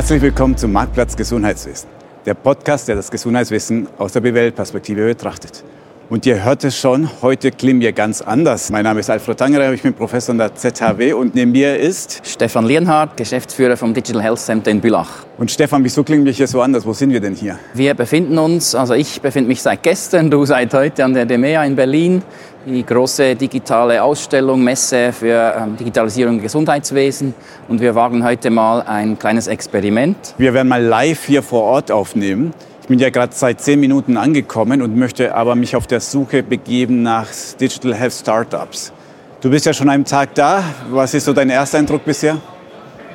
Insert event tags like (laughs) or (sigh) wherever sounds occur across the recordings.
Herzlich willkommen zum Marktplatz Gesundheitswesen, der Podcast, der das Gesundheitswesen aus der BWL-Perspektive betrachtet. Und ihr hört es schon, heute klingen wir ganz anders. Mein Name ist Alfred Tangerer, ich bin Professor an der ZHW und neben mir ist Stefan Lienhardt, Geschäftsführer vom Digital Health Center in Bülach. Und Stefan, wieso klingen wir hier so anders? Wo sind wir denn hier? Wir befinden uns, also ich befinde mich seit gestern, du seit heute an der DEMEA in Berlin, die große digitale Ausstellung, Messe für ähm, Digitalisierung im Gesundheitswesen. Und wir wagen heute mal ein kleines Experiment. Wir werden mal live hier vor Ort aufnehmen. Ich bin ja gerade seit zehn Minuten angekommen und möchte aber mich auf der Suche begeben nach Digital Health Startups. Du bist ja schon einen Tag da. Was ist so dein erster Eindruck bisher?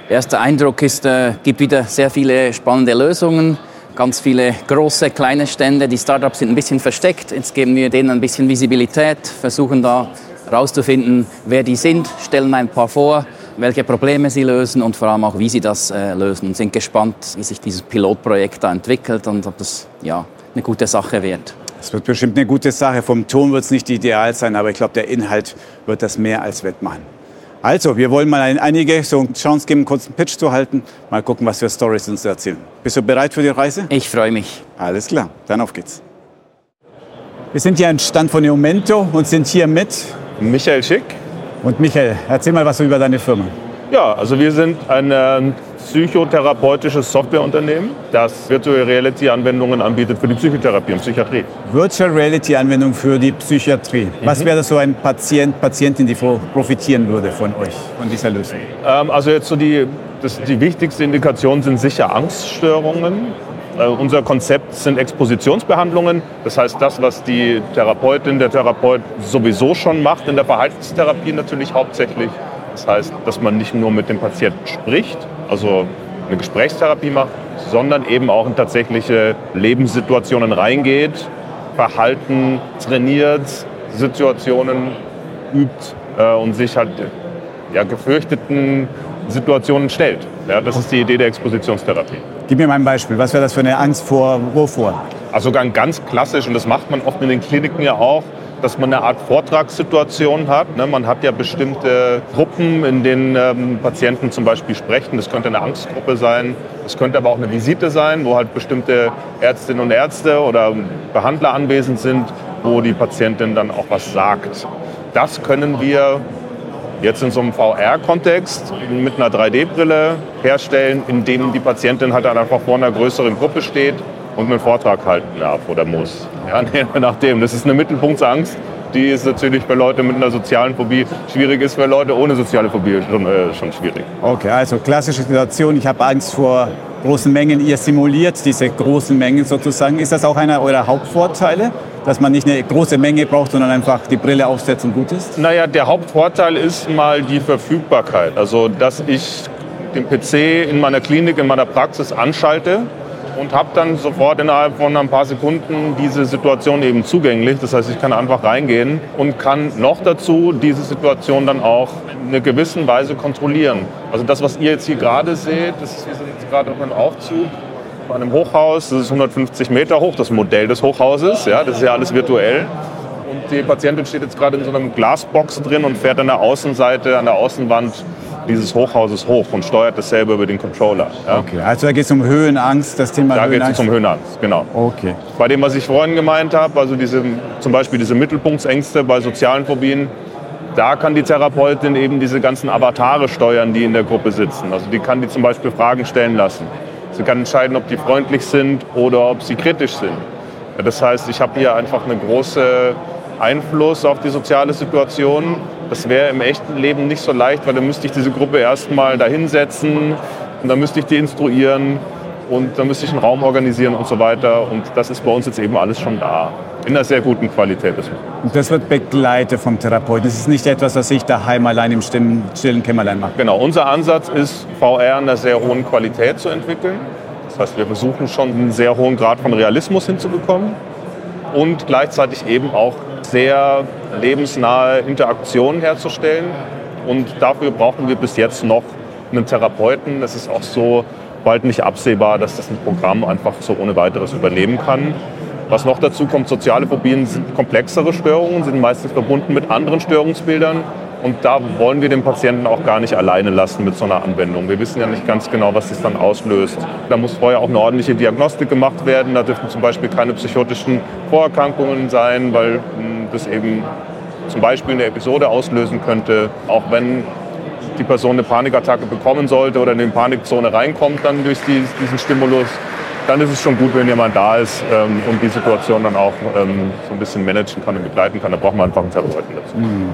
Erster Eindruck ist, es äh, gibt wieder sehr viele spannende Lösungen, ganz viele große, kleine Stände. Die Startups sind ein bisschen versteckt. Jetzt geben wir denen ein bisschen Visibilität, versuchen da herauszufinden, wer die sind, stellen ein paar vor, welche Probleme sie lösen und vor allem auch, wie sie das äh, lösen. Und sind gespannt, wie sich dieses Pilotprojekt da entwickelt und ob das ja, eine gute Sache wird. Es wird bestimmt eine gute Sache. Vom Ton wird es nicht ideal sein, aber ich glaube, der Inhalt wird das mehr als wettmachen. Also, wir wollen mal einige so eine Chance geben, kurz einen Pitch zu halten. Mal gucken, was für Stories uns erzählen. Bist du bereit für die Reise? Ich freue mich. Alles klar, dann auf geht's. Wir sind hier am Stand von Momento und sind hier mit Michael Schick. Und Michael, erzähl mal was über deine Firma. Ja, also wir sind ein psychotherapeutisches Softwareunternehmen, das Virtual Reality Anwendungen anbietet für die Psychotherapie und Psychiatrie. Virtual Reality Anwendung für die Psychiatrie. Was mhm. wäre so ein Patient, Patientin, die profitieren würde von euch, von dieser Lösung? Ähm, also jetzt so die, das, die wichtigste Indikation sind sicher Angststörungen. Äh, unser Konzept sind Expositionsbehandlungen. Das heißt, das, was die Therapeutin, der Therapeut sowieso schon macht, in der Verhaltenstherapie natürlich hauptsächlich. Das heißt, dass man nicht nur mit dem Patienten spricht, also eine Gesprächstherapie macht, sondern eben auch in tatsächliche Lebenssituationen reingeht, Verhalten trainiert, Situationen übt äh, und sich halt ja, gefürchteten Situationen stellt. Ja, das ist die Idee der Expositionstherapie. Gib mir mal ein Beispiel. Was wäre das für eine Angst vor wovor? Also ganz klassisch, und das macht man oft in den Kliniken ja auch, dass man eine Art Vortragssituation hat. Ne? Man hat ja bestimmte Gruppen, in denen ähm, Patienten zum Beispiel sprechen. Das könnte eine Angstgruppe sein. Es könnte aber auch eine Visite sein, wo halt bestimmte Ärztinnen und Ärzte oder Behandler anwesend sind, wo die Patientin dann auch was sagt. Das können wir jetzt in so einem VR-Kontext mit einer 3D-Brille herstellen, indem die Patientin halt dann einfach vor einer größeren Gruppe steht und einen Vortrag halten darf oder muss. Ja, (laughs) nachdem. Das ist eine Mittelpunktsangst. Die ist natürlich bei Leuten mit einer sozialen Phobie schwierig, ist für Leute ohne soziale Phobie schon, äh, schon schwierig. Okay, also klassische Situation, ich habe Angst vor großen Mengen. Ihr simuliert diese großen Mengen sozusagen. Ist das auch einer eurer Hauptvorteile? dass man nicht eine große Menge braucht, sondern einfach die Brille aufsetzt und gut ist? Naja, der Hauptvorteil ist mal die Verfügbarkeit. Also, dass ich den PC in meiner Klinik, in meiner Praxis anschalte und habe dann sofort innerhalb von ein paar Sekunden diese Situation eben zugänglich. Das heißt, ich kann einfach reingehen und kann noch dazu diese Situation dann auch in einer gewissen Weise kontrollieren. Also das, was ihr jetzt hier gerade seht, das ist, jetzt gerade auf einem Aufzug bei einem Hochhaus, das ist 150 Meter hoch, das Modell des Hochhauses, ja, das ist ja alles virtuell. Und die Patientin steht jetzt gerade in so einer Glasbox drin und fährt an der Außenseite, an der Außenwand dieses Hochhauses hoch und steuert dasselbe über den Controller. Ja. Okay, also da geht es um Höhenangst, das Thema Da geht es um Höhenangst, genau. Okay. Bei dem, was ich vorhin gemeint habe, also diese, zum Beispiel diese Mittelpunktsängste bei sozialen Phobien, da kann die Therapeutin eben diese ganzen Avatare steuern, die in der Gruppe sitzen. Also die kann die zum Beispiel Fragen stellen lassen. Sie kann entscheiden, ob die freundlich sind oder ob sie kritisch sind. Das heißt, ich habe hier einfach einen großen Einfluss auf die soziale Situation das wäre im echten Leben nicht so leicht, weil dann müsste ich diese Gruppe erstmal dahinsetzen und dann müsste ich die instruieren und dann müsste ich einen Raum organisieren und so weiter. Und das ist bei uns jetzt eben alles schon da. In einer sehr guten Qualität. Und das wird begleitet vom Therapeuten. Das ist nicht etwas, was ich daheim allein im stillen, stillen Kämmerlein mache. Genau, unser Ansatz ist, VR in einer sehr hohen Qualität zu entwickeln. Das heißt, wir versuchen schon einen sehr hohen Grad von Realismus hinzubekommen und gleichzeitig eben auch sehr lebensnahe Interaktionen herzustellen. Und dafür brauchen wir bis jetzt noch einen Therapeuten. Das ist auch so bald nicht absehbar, dass das ein Programm einfach so ohne weiteres übernehmen kann. Was noch dazu kommt, soziale Phobien sind komplexere Störungen, sind meistens verbunden mit anderen Störungsbildern. Und da wollen wir den Patienten auch gar nicht alleine lassen mit so einer Anwendung. Wir wissen ja nicht ganz genau, was das dann auslöst. Da muss vorher auch eine ordentliche Diagnostik gemacht werden. Da dürfen zum Beispiel keine psychotischen Vorerkrankungen sein, weil hm, das eben zum Beispiel eine Episode auslösen könnte. Auch wenn die Person eine Panikattacke bekommen sollte oder in die Panikzone reinkommt dann durch diesen Stimulus, dann ist es schon gut, wenn jemand da ist ähm, und die Situation dann auch ähm, so ein bisschen managen kann und begleiten kann. Da braucht man einfach einen Therapeuten dazu. Mhm.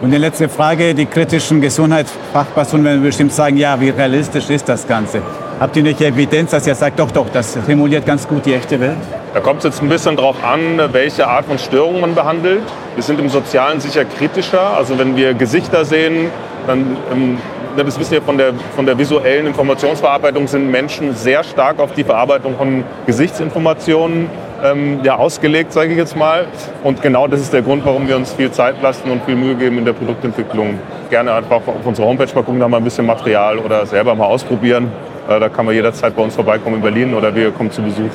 Und die letzte Frage, die kritischen Gesundheitsfachpersonen werden bestimmt sagen, ja, wie realistisch ist das Ganze? Habt ihr nicht Evidenz, dass ihr sagt, doch, doch, das simuliert ganz gut die echte Welt? Da kommt es jetzt ein bisschen darauf an, welche Art von Störung man behandelt. Wir sind im Sozialen sicher kritischer. Also wenn wir Gesichter sehen, dann, ähm, das wissen wir von der, von der visuellen Informationsverarbeitung, sind Menschen sehr stark auf die Verarbeitung von Gesichtsinformationen ähm, ja, ausgelegt, sage ich jetzt mal. Und genau das ist der Grund, warum wir uns viel Zeit lassen und viel Mühe geben in der Produktentwicklung. Gerne einfach auf unsere Homepage mal gucken, da mal ein bisschen Material oder selber mal ausprobieren. Äh, da kann man jederzeit bei uns vorbeikommen in Berlin oder wir kommen zu Besuch.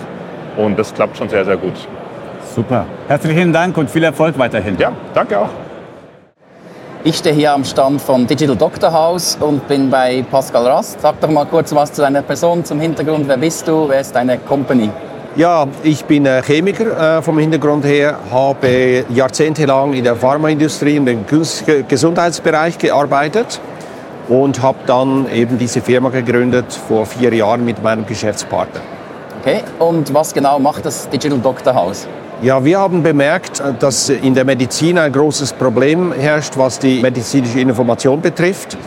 Und das klappt schon sehr, sehr gut. Super. Herzlichen Dank und viel Erfolg weiterhin. Ja, danke auch. Ich stehe hier am Stand vom Digital Doctor House und bin bei Pascal Rast. Sag doch mal kurz was zu deiner Person, zum Hintergrund. Wer bist du? Wer ist deine Company? Ja, ich bin Chemiker äh, vom Hintergrund her, habe jahrzehntelang in der Pharmaindustrie im Gesundheitsbereich gearbeitet und habe dann eben diese Firma gegründet vor vier Jahren mit meinem Geschäftspartner. Okay, und was genau macht das Digital Doctor House? Ja, wir haben bemerkt, dass in der Medizin ein großes Problem herrscht, was die medizinische Information betrifft,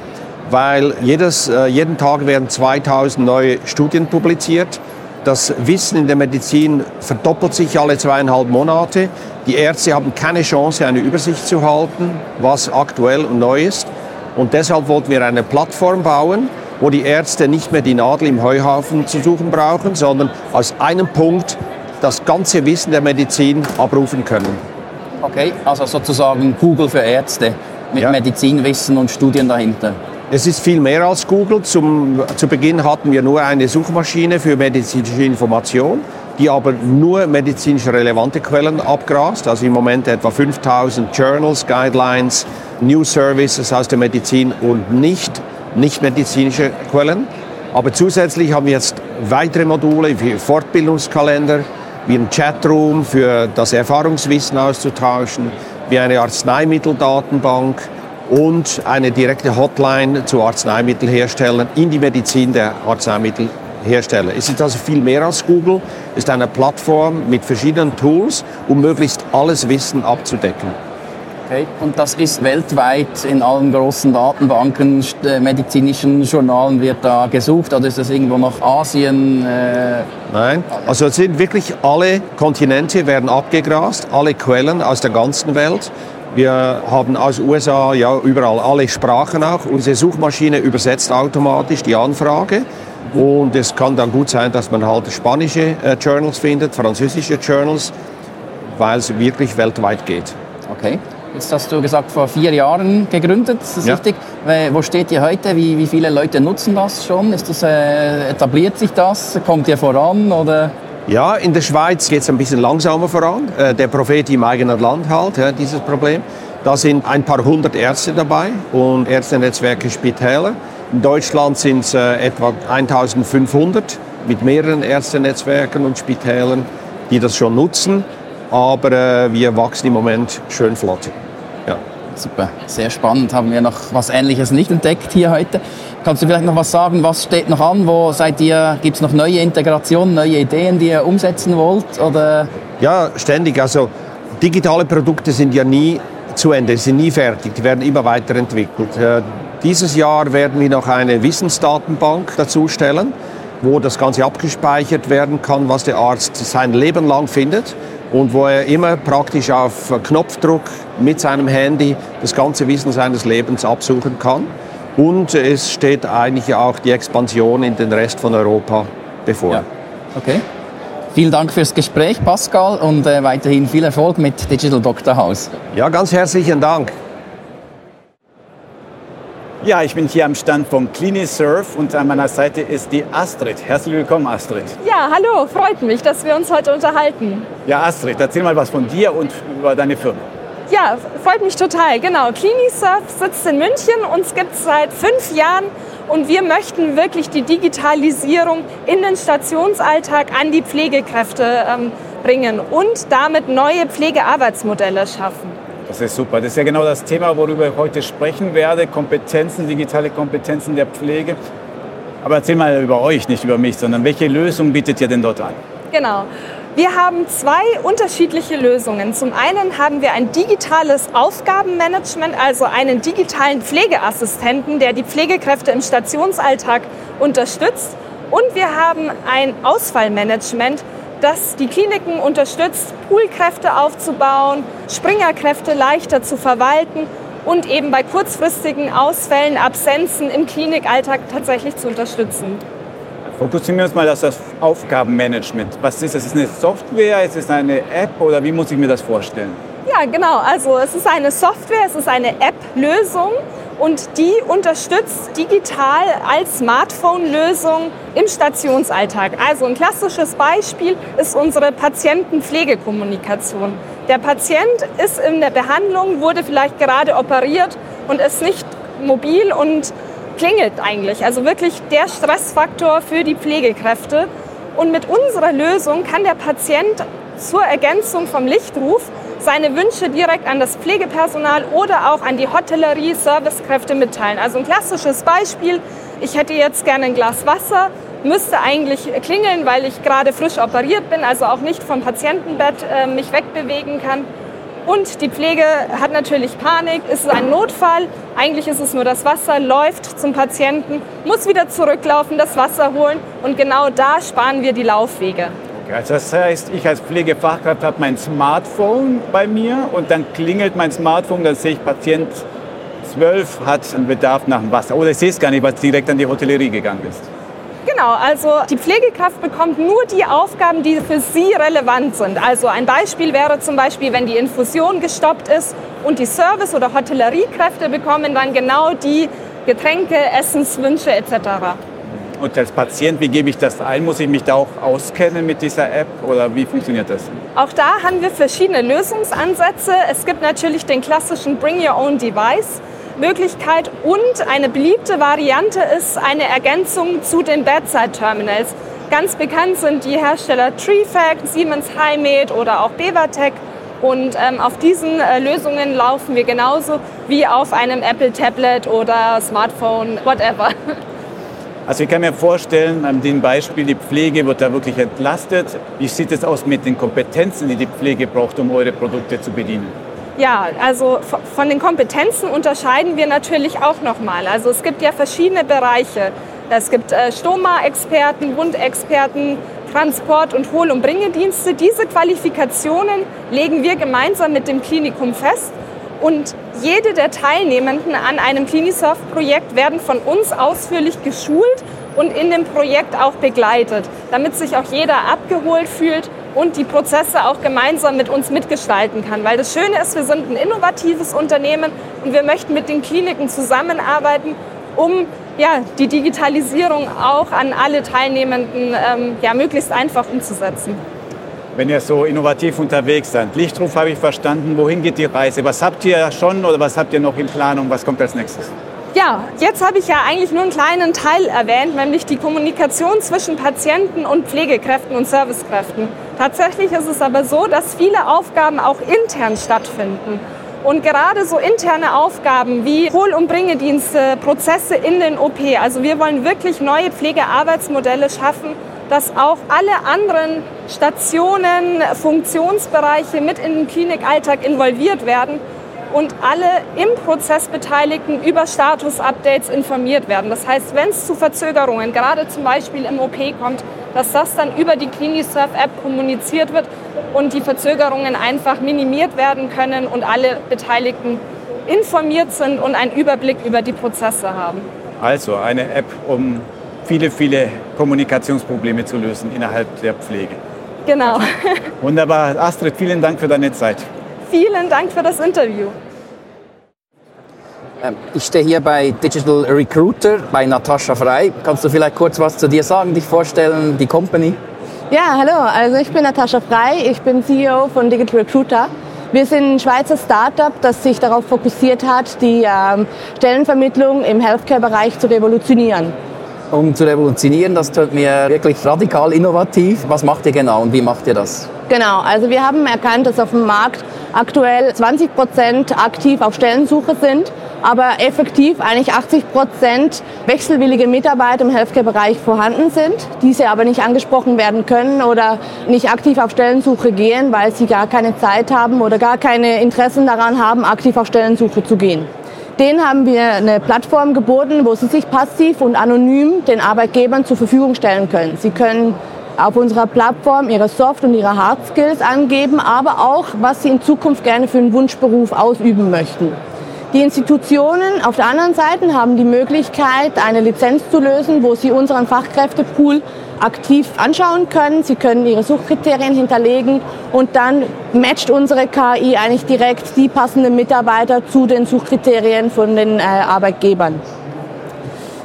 weil jedes, äh, jeden Tag werden 2000 neue Studien publiziert das Wissen in der Medizin verdoppelt sich alle zweieinhalb Monate. Die Ärzte haben keine Chance, eine Übersicht zu halten, was aktuell und neu ist. Und deshalb wollten wir eine Plattform bauen, wo die Ärzte nicht mehr die Nadel im Heuhaufen zu suchen brauchen, sondern aus einem Punkt das ganze Wissen der Medizin abrufen können. Okay, also sozusagen Google für Ärzte mit ja. Medizinwissen und Studien dahinter. Es ist viel mehr als Google. Zum, zu Beginn hatten wir nur eine Suchmaschine für medizinische Information, die aber nur medizinisch relevante Quellen abgrast. Also im Moment etwa 5000 Journals, Guidelines, News Services aus der Medizin und nicht nicht medizinische Quellen. Aber zusätzlich haben wir jetzt weitere Module wie Fortbildungskalender, wie ein Chatroom für das Erfahrungswissen auszutauschen, wie eine Arzneimitteldatenbank und eine direkte Hotline zu Arzneimittelherstellern in die Medizin der Arzneimittelhersteller. Es ist also viel mehr als Google, es ist eine Plattform mit verschiedenen Tools, um möglichst alles Wissen abzudecken. Okay. Und das ist weltweit in allen großen Datenbanken, äh, medizinischen Journalen wird da gesucht oder ist das irgendwo nach Asien? Äh Nein, also es sind wirklich alle Kontinente werden abgegrast, alle Quellen aus der ganzen Welt. Wir haben aus USA ja überall alle Sprachen auch. Unsere Suchmaschine übersetzt automatisch die Anfrage. Und es kann dann gut sein, dass man halt spanische äh, Journals findet, französische Journals, weil es wirklich weltweit geht. Okay. Jetzt hast du gesagt, vor vier Jahren gegründet, ist das ja. richtig? Wo steht ihr heute? Wie, wie viele Leute nutzen das schon? Ist das, äh, etabliert sich das? Kommt ihr voran? Oder? Ja, in der Schweiz geht es ein bisschen langsamer voran. Äh, der Prophet im eigenen Land halt, dieses Problem. Da sind ein paar hundert Ärzte dabei und Ärztenetzwerke Spitäler. In Deutschland sind es äh, etwa 1500 mit mehreren Ärztenetzwerken und Spitälern, die das schon nutzen. Aber äh, wir wachsen im Moment schön flott. Super, sehr spannend. Haben wir noch was Ähnliches nicht entdeckt hier heute. Kannst du vielleicht noch was sagen, was steht noch an? Wo seid ihr, gibt es noch neue Integrationen, neue Ideen, die ihr umsetzen wollt? Oder? Ja, ständig. Also digitale Produkte sind ja nie zu Ende, sind nie fertig, die werden immer weiterentwickelt. Äh, dieses Jahr werden wir noch eine Wissensdatenbank dazu stellen, wo das Ganze abgespeichert werden kann, was der Arzt sein Leben lang findet und wo er immer praktisch auf Knopfdruck mit seinem Handy das ganze Wissen seines Lebens absuchen kann. Und es steht eigentlich auch die Expansion in den Rest von Europa bevor. Ja. Okay. Vielen Dank fürs Gespräch, Pascal, und äh, weiterhin viel Erfolg mit Digital Doctor House. Ja, ganz herzlichen Dank. Ja, ich bin hier am Stand von CliniSurf und an meiner Seite ist die Astrid. Herzlich willkommen, Astrid. Ja, hallo, freut mich, dass wir uns heute unterhalten. Ja, Astrid, erzähl mal was von dir und über deine Firma. Ja, freut mich total. Genau. Clinisurf sitzt in München. Uns gibt es seit fünf Jahren und wir möchten wirklich die Digitalisierung in den Stationsalltag an die Pflegekräfte ähm, bringen und damit neue Pflegearbeitsmodelle schaffen. Das ist super. Das ist ja genau das Thema, worüber ich heute sprechen werde. Kompetenzen, digitale Kompetenzen der Pflege. Aber erzähl mal über euch, nicht über mich, sondern welche Lösung bietet ihr denn dort an? Genau. Wir haben zwei unterschiedliche Lösungen. Zum einen haben wir ein digitales Aufgabenmanagement, also einen digitalen Pflegeassistenten, der die Pflegekräfte im Stationsalltag unterstützt. Und wir haben ein Ausfallmanagement, das die Kliniken unterstützt, Poolkräfte aufzubauen, Springerkräfte leichter zu verwalten und eben bei kurzfristigen Ausfällen, Absenzen im Klinikalltag tatsächlich zu unterstützen. Fokussieren wir uns mal auf das Aufgabenmanagement. Was ist das? Ist es eine Software? Ist es eine App oder wie muss ich mir das vorstellen? Ja, genau. Also es ist eine Software, es ist eine App-Lösung und die unterstützt digital als Smartphone-Lösung im Stationsalltag. Also ein klassisches Beispiel ist unsere Patientenpflegekommunikation. Der Patient ist in der Behandlung, wurde vielleicht gerade operiert und ist nicht mobil und klingelt eigentlich. Also wirklich der Stressfaktor für die Pflegekräfte. Und mit unserer Lösung kann der Patient zur Ergänzung vom Lichtruf seine Wünsche direkt an das Pflegepersonal oder auch an die Hotellerie, Servicekräfte mitteilen. Also ein klassisches Beispiel, ich hätte jetzt gerne ein Glas Wasser, müsste eigentlich klingeln, weil ich gerade frisch operiert bin, also auch nicht vom Patientenbett äh, mich wegbewegen kann. Und die Pflege hat natürlich Panik, ist es ein Notfall, eigentlich ist es nur das Wasser, läuft zum Patienten, muss wieder zurücklaufen, das Wasser holen und genau da sparen wir die Laufwege. Also das heißt, ich als Pflegefachkraft habe mein Smartphone bei mir und dann klingelt mein Smartphone, dann sehe ich, Patient 12 hat einen Bedarf nach dem Wasser. Oder ich sehe es gar nicht, weil es direkt an die Hotellerie gegangen ist. Genau, also die Pflegekraft bekommt nur die Aufgaben, die für sie relevant sind. Also ein Beispiel wäre zum Beispiel, wenn die Infusion gestoppt ist und die Service- oder Hotelleriekräfte bekommen dann genau die Getränke, Essenswünsche etc. Und als Patient, wie gebe ich das ein? Muss ich mich da auch auskennen mit dieser App oder wie funktioniert das? Auch da haben wir verschiedene Lösungsansätze. Es gibt natürlich den klassischen Bring Your Own Device. Möglichkeit und eine beliebte Variante ist eine Ergänzung zu den Bedside Terminals. Ganz bekannt sind die Hersteller Treefact, Siemens Highmed oder auch Bevatec. Und ähm, auf diesen äh, Lösungen laufen wir genauso wie auf einem Apple Tablet oder Smartphone, whatever. (laughs) Also ich kann mir vorstellen, an dem Beispiel, die Pflege wird da wirklich entlastet. Wie sieht es aus mit den Kompetenzen, die die Pflege braucht, um eure Produkte zu bedienen? Ja, also von den Kompetenzen unterscheiden wir natürlich auch nochmal. Also es gibt ja verschiedene Bereiche. Es gibt äh, Stoma-Experten, Wundexperten, Transport- und Hohl- und Bringedienste. Diese Qualifikationen legen wir gemeinsam mit dem Klinikum fest. Und jede der Teilnehmenden an einem Clinisoft-Projekt werden von uns ausführlich geschult und in dem Projekt auch begleitet, damit sich auch jeder abgeholt fühlt und die Prozesse auch gemeinsam mit uns mitgestalten kann. Weil das Schöne ist, wir sind ein innovatives Unternehmen und wir möchten mit den Kliniken zusammenarbeiten, um ja, die Digitalisierung auch an alle Teilnehmenden ähm, ja, möglichst einfach umzusetzen. Wenn ihr so innovativ unterwegs seid, Lichtruf habe ich verstanden, wohin geht die Reise? Was habt ihr schon oder was habt ihr noch in Planung? Was kommt als nächstes? Ja, jetzt habe ich ja eigentlich nur einen kleinen Teil erwähnt, nämlich die Kommunikation zwischen Patienten und Pflegekräften und Servicekräften. Tatsächlich ist es aber so, dass viele Aufgaben auch intern stattfinden. Und gerade so interne Aufgaben wie Hohl- und Bringedienste, Prozesse in den OP, also wir wollen wirklich neue Pflegearbeitsmodelle schaffen, dass auch alle anderen Stationen, Funktionsbereiche mit in den Klinikalltag involviert werden und alle im Prozess Beteiligten über Status-Updates informiert werden. Das heißt, wenn es zu Verzögerungen, gerade zum Beispiel im OP kommt, dass das dann über die CliniSurf-App kommuniziert wird und die Verzögerungen einfach minimiert werden können und alle Beteiligten informiert sind und einen Überblick über die Prozesse haben. Also eine App, um viele, viele Kommunikationsprobleme zu lösen innerhalb der Pflege. Genau. (laughs) Wunderbar. Astrid, vielen Dank für deine Zeit. Vielen Dank für das Interview. Ähm, ich stehe hier bei Digital Recruiter bei Natascha Frei. Kannst du vielleicht kurz was zu dir sagen, dich vorstellen, die Company? Ja, hallo. Also ich bin Natascha Frei. Ich bin CEO von Digital Recruiter. Wir sind ein Schweizer Startup, das sich darauf fokussiert hat, die ähm, Stellenvermittlung im Healthcare-Bereich zu revolutionieren. Um zu revolutionieren, das tut mir wirklich radikal innovativ. Was macht ihr genau und wie macht ihr das? Genau, also wir haben erkannt, dass auf dem Markt aktuell 20 Prozent aktiv auf Stellensuche sind, aber effektiv eigentlich 80 Prozent wechselwillige Mitarbeiter im Healthcare-Bereich vorhanden sind, diese aber nicht angesprochen werden können oder nicht aktiv auf Stellensuche gehen, weil sie gar keine Zeit haben oder gar keine Interessen daran haben, aktiv auf Stellensuche zu gehen. Denen haben wir eine Plattform geboten, wo sie sich passiv und anonym den Arbeitgebern zur Verfügung stellen können. Sie können auf unserer Plattform ihre Soft- und ihre Hard Skills angeben, aber auch, was sie in Zukunft gerne für einen Wunschberuf ausüben möchten. Die Institutionen auf der anderen Seite haben die Möglichkeit, eine Lizenz zu lösen, wo sie unseren Fachkräftepool aktiv anschauen können. Sie können ihre Suchkriterien hinterlegen und dann matcht unsere KI eigentlich direkt die passenden Mitarbeiter zu den Suchkriterien von den äh, Arbeitgebern.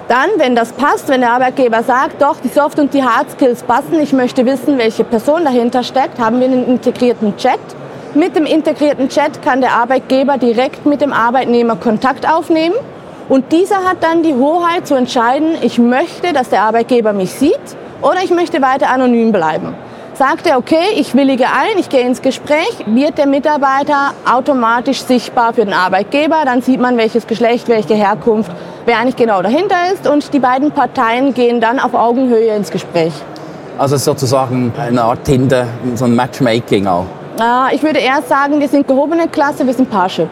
Dann, wenn das passt, wenn der Arbeitgeber sagt, doch, die Soft- und die Hard Skills passen, ich möchte wissen, welche Person dahinter steckt, haben wir einen integrierten Chat. Mit dem integrierten Chat kann der Arbeitgeber direkt mit dem Arbeitnehmer Kontakt aufnehmen und dieser hat dann die Hoheit zu entscheiden, ich möchte, dass der Arbeitgeber mich sieht oder ich möchte weiter anonym bleiben. Sagt er, okay, ich willige ein, ich gehe ins Gespräch, wird der Mitarbeiter automatisch sichtbar für den Arbeitgeber. Dann sieht man, welches Geschlecht, welche Herkunft, wer eigentlich genau dahinter ist. Und die beiden Parteien gehen dann auf Augenhöhe ins Gespräch. Also sozusagen eine Art Tinder, so ein Matchmaking auch. Ah, ich würde eher sagen, wir sind gehobene Klasse, wir sind Parship.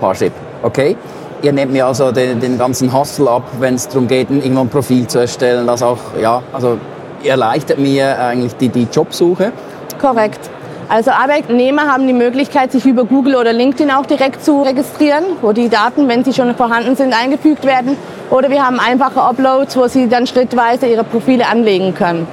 Parship, okay. Ihr nehmt mir also den, den ganzen Hustle ab, wenn es darum geht, irgendwo ein Profil zu erstellen, das auch, ja, also erleichtert mir eigentlich die, die Jobsuche. Korrekt. Also Arbeitnehmer haben die Möglichkeit, sich über Google oder LinkedIn auch direkt zu registrieren, wo die Daten, wenn sie schon vorhanden sind, eingefügt werden. Oder wir haben einfache Uploads, wo sie dann schrittweise ihre Profile anlegen können.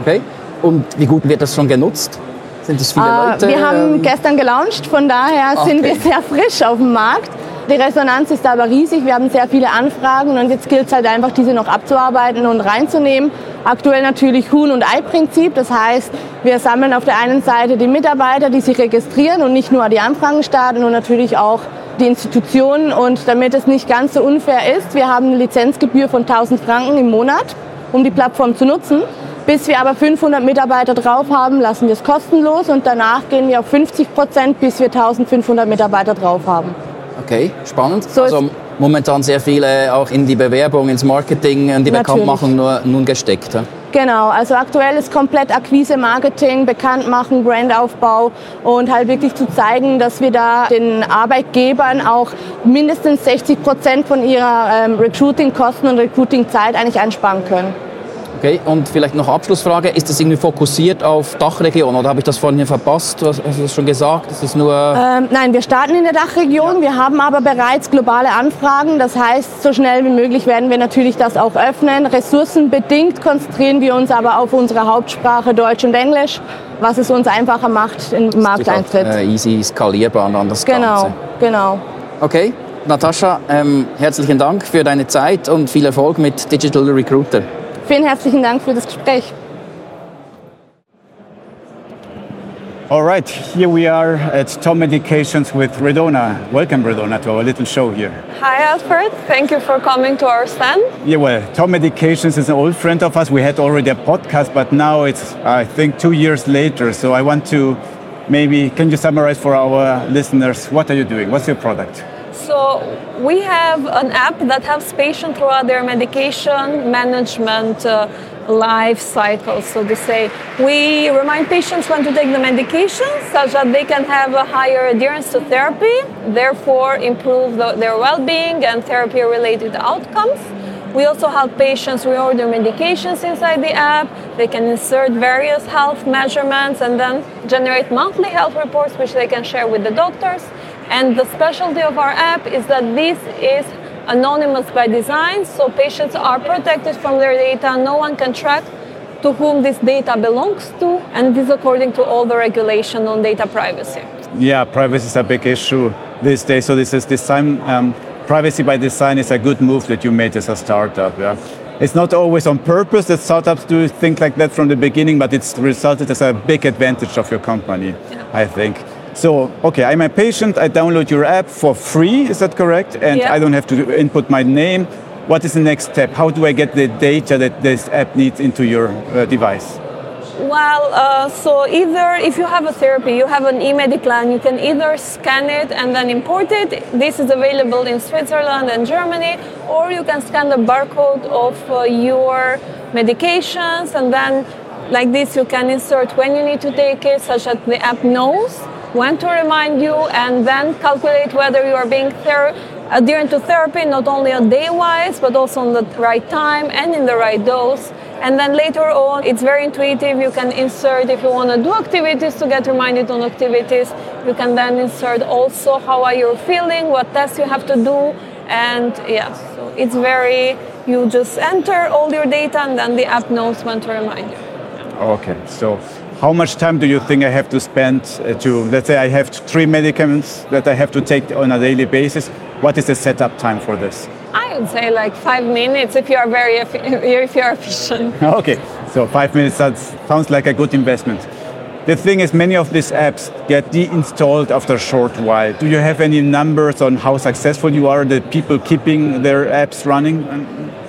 Okay. Und wie gut wird das schon genutzt? Sind das viele äh, Leute? Wir haben gestern gelauncht, von daher okay. sind wir sehr frisch auf dem Markt. Die Resonanz ist aber riesig. Wir haben sehr viele Anfragen und jetzt gilt es halt einfach, diese noch abzuarbeiten und reinzunehmen. Aktuell natürlich Huhn- und Ei-Prinzip. Das heißt, wir sammeln auf der einen Seite die Mitarbeiter, die sich registrieren und nicht nur die Anfragen starten und natürlich auch die Institutionen. Und damit es nicht ganz so unfair ist, wir haben eine Lizenzgebühr von 1000 Franken im Monat, um die Plattform zu nutzen. Bis wir aber 500 Mitarbeiter drauf haben, lassen wir es kostenlos und danach gehen wir auf 50 Prozent, bis wir 1500 Mitarbeiter drauf haben. Okay, spannend. So also momentan sehr viele auch in die Bewerbung, ins Marketing, in die. Bekanntmachung nur, nun gesteckt. Ja? Genau, also aktuell ist komplett Akquise, Marketing, Bekanntmachen, Brandaufbau und halt wirklich zu zeigen, dass wir da den Arbeitgebern auch mindestens 60 Prozent von ihrer ähm, Recruiting-Kosten und Recruiting-Zeit eigentlich einsparen können. Okay, und vielleicht noch Abschlussfrage, ist das irgendwie fokussiert auf Dachregion oder habe ich das vorhin verpasst? Hast, hast du das schon gesagt? Ist das nur ähm, nein, wir starten in der Dachregion, ja. wir haben aber bereits globale Anfragen. Das heißt, so schnell wie möglich werden wir natürlich das auch öffnen. Ressourcenbedingt konzentrieren wir uns aber auf unsere Hauptsprache Deutsch und Englisch, was es uns einfacher macht im Markteintritt. Äh, easy skalierbar an das genau, Ganze. Genau, genau. Okay, Natascha, ähm, herzlichen Dank für deine Zeit und viel Erfolg mit Digital Recruiter. Vielen herzlichen Dank für das Gespräch. All right, here we are at Tom Medications with Redona. Welcome, Redona, to our little show here. Hi, Alfred. Thank you for coming to our stand. Yeah, well, Tom Medications is an old friend of us. We had already a podcast, but now it's, I think, two years later. So I want to maybe, can you summarize for our listeners, what are you doing? What's your product? So we have an app that helps patients throughout their medication management uh, life cycle, so to say. We remind patients when to take the medication such that they can have a higher adherence to therapy, therefore improve the, their well-being and therapy-related outcomes. We also help patients reorder medications inside the app. They can insert various health measurements and then generate monthly health reports which they can share with the doctors. And the specialty of our app is that this is anonymous by design, so patients are protected from their data. No one can track to whom this data belongs to, and this according to all the regulation on data privacy. Yeah, privacy is a big issue these days. So this is design. Um, privacy by design is a good move that you made as a startup. Yeah. It's not always on purpose that startups do think like that from the beginning, but it's resulted as a big advantage of your company, yeah. I think. So, okay, I'm a patient. I download your app for free. Is that correct? And Yeah. I don't have to input my name. What is the next step? How do I get the data that this app needs into your uh, device? Well, uh, so either if you have a therapy, you have an e-Medicline, you can either scan it and then import it. This is available in Switzerland and Germany, or you can scan the barcode of uh, your medications and then like this you can insert when you need to take it, such that the app knows when to remind you and then calculate whether you are being ther- adherent to therapy, not only on day wise, but also on the right time and in the right dose. And then later on, it's very intuitive. You can insert if you want to do activities to get reminded on activities. You can then insert also how are you feeling, what tests you have to do, and yes, so it's very. You just enter all your data, and then the app knows when to remind you. Okay, so how much time do you think I have to spend uh, to, let's say I have three medicaments that I have to take on a daily basis. What is the setup time for this? I would say like five minutes if you are very (laughs) if you are efficient. (laughs) Okay, so five minutes that sounds like a good investment. The thing is, many of these apps get deinstalled after a short while. Do you have any numbers on how successful you are, the people keeping their apps running?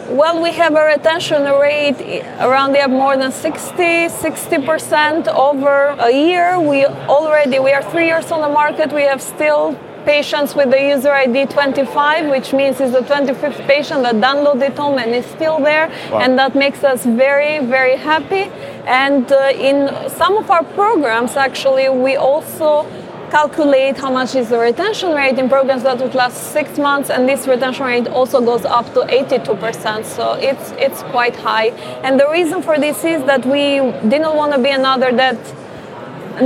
Well, we have a retention rate around the more than 60, 60% over a year. We already, we are three years on the market. We have still patients with the user ID 25, which means it's the 25th patient that downloaded home and is still there. Wow. And that makes us very, very happy. And uh, in some of our programs, actually, we also calculate how much is the retention rate in programs that would last six months, and this retention rate also goes up to 82%. So it's it's quite high. And the reason for this is that we didn't want to be another that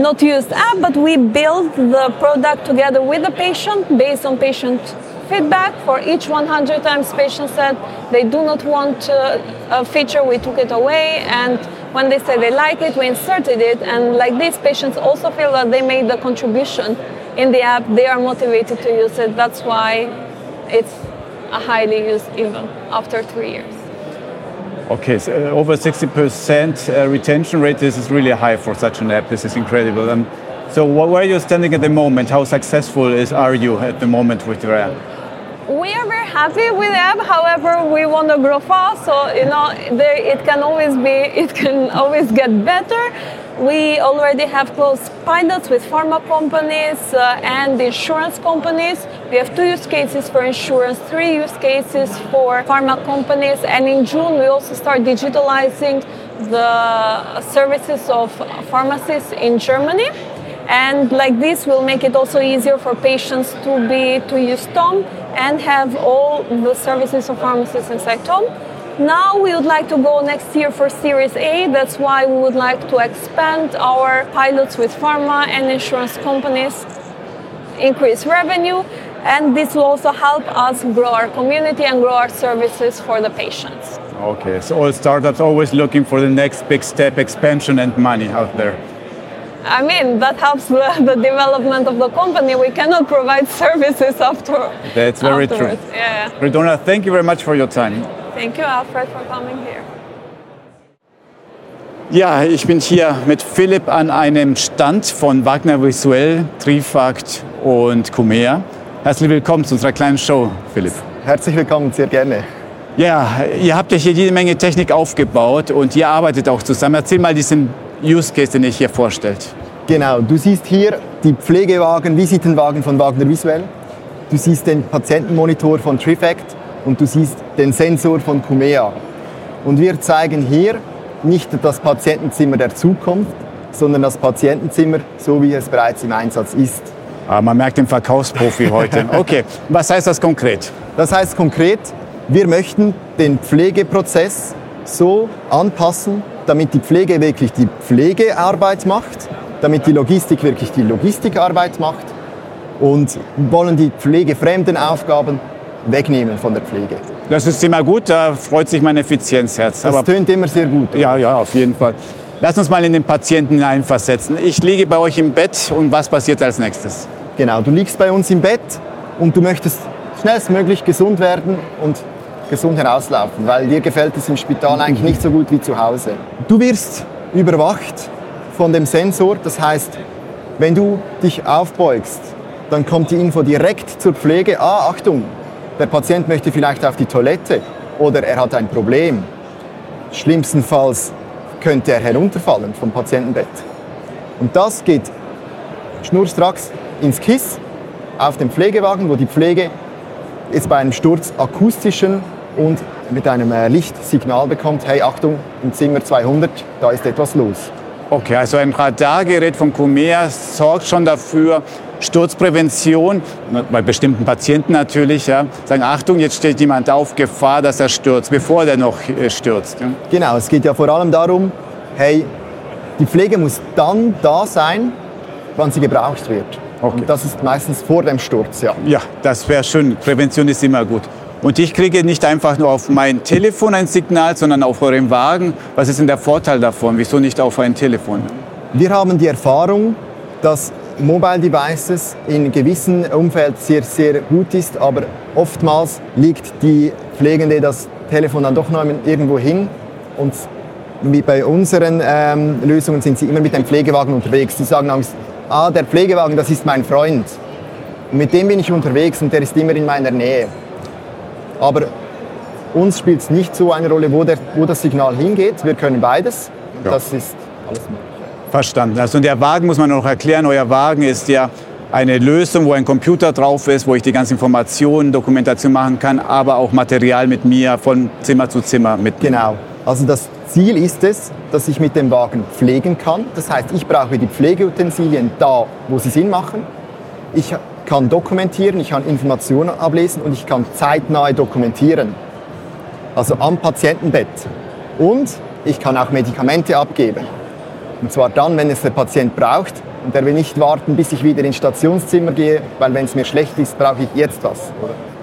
not used app, but we build the product together with the patient based on patient feedback. For each 100 times patient said they do not want uh, a feature, we took it away. And when they say they like it, we inserted it. And like these patients also feel that they made the contribution in the app. They are motivated to use it. That's why it's a highly used even after three years. Okay, so uh, over 60% uh, retention rate. This is really high for such an app. This is incredible. Um, so, wh- where are you standing at the moment? How successful is are you at the moment with your app? We are very happy with them. However, we want to grow fast, so you know there, it can always be, (laughs) it can always get better. We already have closed pilots with pharma companies uh, and insurance companies. We have two use cases for insurance, three use cases for pharma companies, and in June we also start digitalizing the services of pharmacists in Germany. And like this will make it also easier for patients to be to use Tom and have all the services of pharmacists inside Tom. Now we would like to go next year for Series A. That's why we would like to expand our pilots with pharma and insurance companies, increase revenue, and this will also help us grow our community and grow our services for the patients. Okay, so all startups always looking for the next big step, expansion and money out there. I mean, that helps the, the development of the company. We cannot provide services after. That's very afterwards. true. Yeah. Redona, thank you very much for your time. Thank you, Alfred, for coming here. Ja, ich bin hier mit Philipp an einem Stand von Wagner Visuell, Trifakt und Kumea. Herzlich willkommen zu unserer kleinen Show, Philipp. Herzlich willkommen, sehr gerne. Ja, ihr habt ja hier jede Menge Technik aufgebaut und ihr arbeitet auch zusammen. Erzähl mal diesen Use Case, den ihr hier vorstellt. Genau, du siehst hier die Pflegewagen, Visitenwagen von Wagner Visuell. Du siehst den Patientenmonitor von Trifact und du siehst den Sensor von Kumea. Und wir zeigen hier nicht das Patientenzimmer der Zukunft, sondern das Patientenzimmer, so wie es bereits im Einsatz ist. Ah, man merkt den Verkaufsprofi heute. (laughs) Okay, was heißt das konkret? Das heißt konkret, wir möchten den Pflegeprozess so anpassen, damit die Pflege wirklich die Pflegearbeit macht, damit die Logistik wirklich die Logistikarbeit macht und wollen die pflegefremden Aufgaben wegnehmen von der Pflege. Das ist immer gut, da freut sich mein Effizienzherz. Das tönt immer sehr gut. ja, ja, auf jeden Fall. Lass uns mal in den Patienten hineinversetzen. Ich liege bei euch im Bett und was passiert als nächstes? Genau, du liegst bei uns im Bett und du möchtest schnellstmöglich gesund werden und gesund herauslaufen, weil dir gefällt es im Spital eigentlich nicht so gut wie zu Hause. Du wirst überwacht von dem Sensor, das heißt, Wenn du dich aufbeugst, dann kommt die Info direkt zur Pflege. Ah, Achtung, der Patient möchte vielleicht auf die Toilette oder er hat ein Problem. Schlimmstenfalls könnte er herunterfallen vom Patientenbett. Und das geht schnurstracks ins KISS auf dem Pflegewagen, wo die Pflege jetzt bei einem Sturz akustischen und mit einem äh, Lichtsignal bekommt, hey Achtung, im Zimmer 200, da ist etwas los. Okay, also ein Radargerät von Comea sorgt schon dafür, Sturzprävention, bei bestimmten Patienten natürlich, ja, sagen, Achtung, jetzt steht jemand auf, Gefahr, dass er stürzt, bevor er noch äh, stürzt. Ja. Genau, es geht ja vor allem darum, hey, die Pflege muss dann da sein, wann sie gebraucht wird. Okay. Und das ist meistens vor dem Sturz, ja. Ja, das wäre schön. Prävention ist immer gut. Und ich kriege nicht einfach nur auf mein Telefon ein Signal, sondern auf eurem Wagen. Was ist denn der Vorteil davon? Wieso nicht auf ein Telefon? Wir haben die Erfahrung, dass Mobile Devices in gewissen Umfeld sehr, sehr gut ist, aber oftmals liegt die Pflegende das Telefon dann doch noch irgendwo hin und wie bei unseren ähm, Lösungen sind sie immer mit dem Pflegewagen unterwegs. Sie sagen auch, ah, der Pflegewagen, das ist mein Freund. Und mit dem bin ich unterwegs und der ist immer in meiner Nähe. Aber uns spielt es nicht so eine Rolle, wo, der, wo das Signal hingeht. Wir können beides. Ja. Das ist alles möglich. Verstanden. Also der Wagen muss man noch erklären. Euer Wagen ist ja eine Lösung, wo ein Computer drauf ist, wo ich die ganzen Informationen, Dokumentation machen kann, aber auch Material mit mir von Zimmer zu Zimmer mit. Genau. Also das Ziel ist es, dass ich mit dem Wagen pflegen kann. Das heißt, ich brauche die Pflegeutensilien da, wo sie Sinn machen. Ich kann dokumentieren, ich kann Informationen ablesen und ich kann zeitnah dokumentieren. Also am Patientenbett. Und ich kann auch Medikamente abgeben. Und zwar dann, wenn es der Patient braucht. Und der will nicht warten, bis ich wieder ins Stationszimmer gehe, weil wenn es mir schlecht ist, brauche ich jetzt was.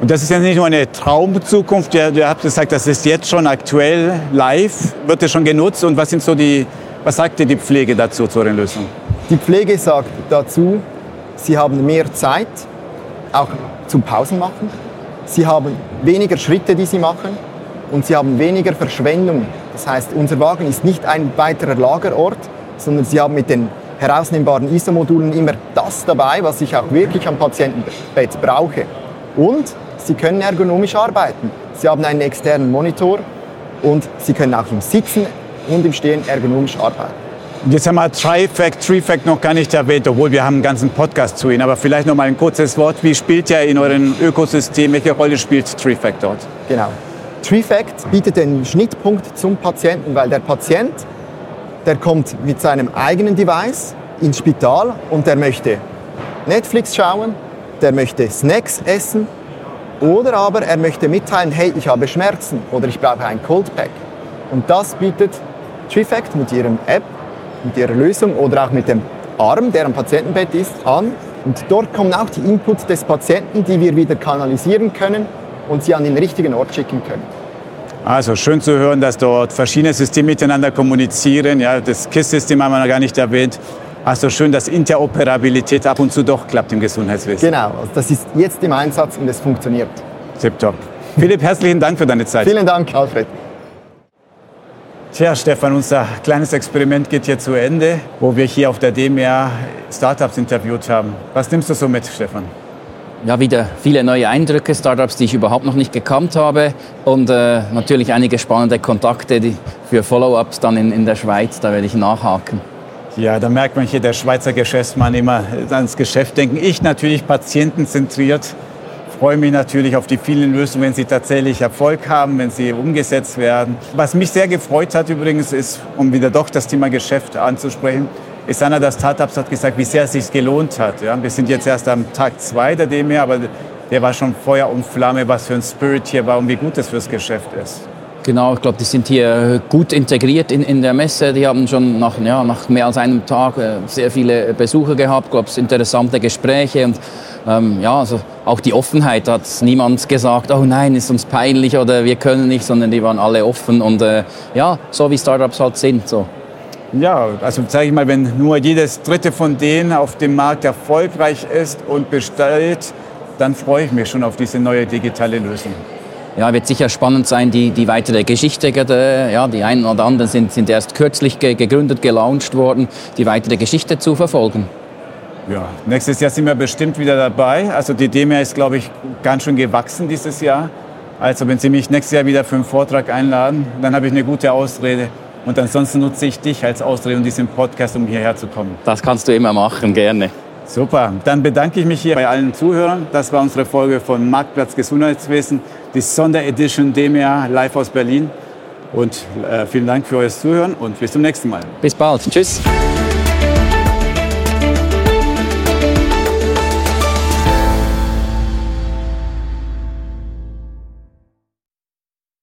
Und das ist ja nicht nur eine Traumzukunft, ihr, ihr habt gesagt, das ist jetzt schon aktuell live, wird es schon genutzt und was sind so die, was sagt dir die Pflege dazu zur Lösung? Die Pflege sagt dazu, sie haben mehr Zeit, auch zum Pausen machen. Sie haben weniger Schritte, die sie machen und sie haben weniger Verschwendung. Das heißt, unser Wagen ist nicht ein weiterer Lagerort, sondern sie haben mit den herausnehmbaren ISO-Modulen immer das dabei, was ich auch wirklich am Patientenbett brauche. Und sie können ergonomisch arbeiten. Sie haben einen externen Monitor und sie können auch im Sitzen und im Stehen ergonomisch arbeiten. Jetzt haben wir TriFact, noch gar nicht erwähnt, obwohl wir haben einen ganzen Podcast zu Ihnen. Aber vielleicht noch mal ein kurzes Wort. Wie spielt er in eurem Ökosystem? Welche Rolle spielt TreeFact dort? Genau. TreeFact bietet den Schnittpunkt zum Patienten, weil der Patient, der kommt mit seinem eigenen Device ins Spital und der möchte Netflix schauen, der möchte Snacks essen oder aber er möchte mitteilen, hey, ich habe Schmerzen oder ich brauche ein Cold Pack. Und das bietet TreeFact mit ihrem App mit ihrer Lösung oder auch mit dem Arm, der am Patientenbett ist, an. Und dort kommen auch die Inputs des Patienten, die wir wieder kanalisieren können und sie an den richtigen Ort schicken können. Also schön zu hören, dass dort verschiedene Systeme miteinander kommunizieren. Ja, das KISS-System haben wir noch gar nicht erwähnt. Also schön, dass Interoperabilität ab und zu doch klappt im Gesundheitswesen. Genau, also das ist jetzt im Einsatz und es funktioniert. Tipptopp. Philipp, herzlichen Dank für deine Zeit. Vielen Dank, Alfred. Tja, Stefan, unser kleines Experiment geht hier zu Ende, wo wir hier auf der DMR Startups interviewt haben. Was nimmst du so mit, Stefan? Ja, wieder viele neue Eindrücke, Startups, die ich überhaupt noch nicht gekannt habe und äh, natürlich einige spannende Kontakte die für Follow-ups dann in, in der Schweiz, da werde ich nachhaken. Ja, da merkt man hier, der Schweizer Geschäftsmann immer ans Geschäft denken. Ich natürlich patientenzentriert freue mich natürlich auf die vielen Lösungen, wenn sie tatsächlich Erfolg haben, wenn sie umgesetzt werden. Was mich sehr gefreut hat übrigens ist, um wieder doch das Thema Geschäft anzusprechen, ist einer der Startups hat gesagt, wie sehr es sich gelohnt hat. Ja, wir sind jetzt erst am Tag zwei der DMR, aber der war schon Feuer und Flamme, was für ein Spirit hier war und wie gut es fürs Geschäft ist. Genau, ich glaube, die sind hier gut integriert in, in der Messe. Die haben schon nach, ja, nach mehr als einem Tag äh, sehr viele Besucher gehabt, glaube interessante Gespräche und ähm, ja, also auch die Offenheit hat niemand gesagt, oh nein, ist uns peinlich oder wir können nicht, sondern die waren alle offen und äh, ja, so wie Startups halt sind. So. Ja, also sage ich mal, wenn nur jedes dritte von denen auf dem Markt erfolgreich ist und bestellt, dann freue ich mich schon auf diese neue digitale Lösung. Ja, wird sicher spannend sein, die, die weitere Geschichte. Ja, die einen oder anderen sind, sind erst kürzlich gegründet, gelauncht worden, die weitere Geschichte zu verfolgen. Ja, nächstes Jahr sind wir bestimmt wieder dabei. Also die DEMA ist, glaube ich, ganz schön gewachsen dieses Jahr. Also wenn Sie mich nächstes Jahr wieder für einen Vortrag einladen, dann habe ich eine gute Ausrede. Und ansonsten nutze ich dich als Ausrede und diesen Podcast, um hierher zu kommen. Das kannst du immer machen, gerne. Super, dann bedanke ich mich hier bei allen Zuhörern. Das war unsere Folge von Marktplatz Gesundheitswesen, die Sonderedition DEMA live aus Berlin. Und äh, vielen Dank für euer Zuhören und bis zum nächsten Mal. Bis bald. Tschüss.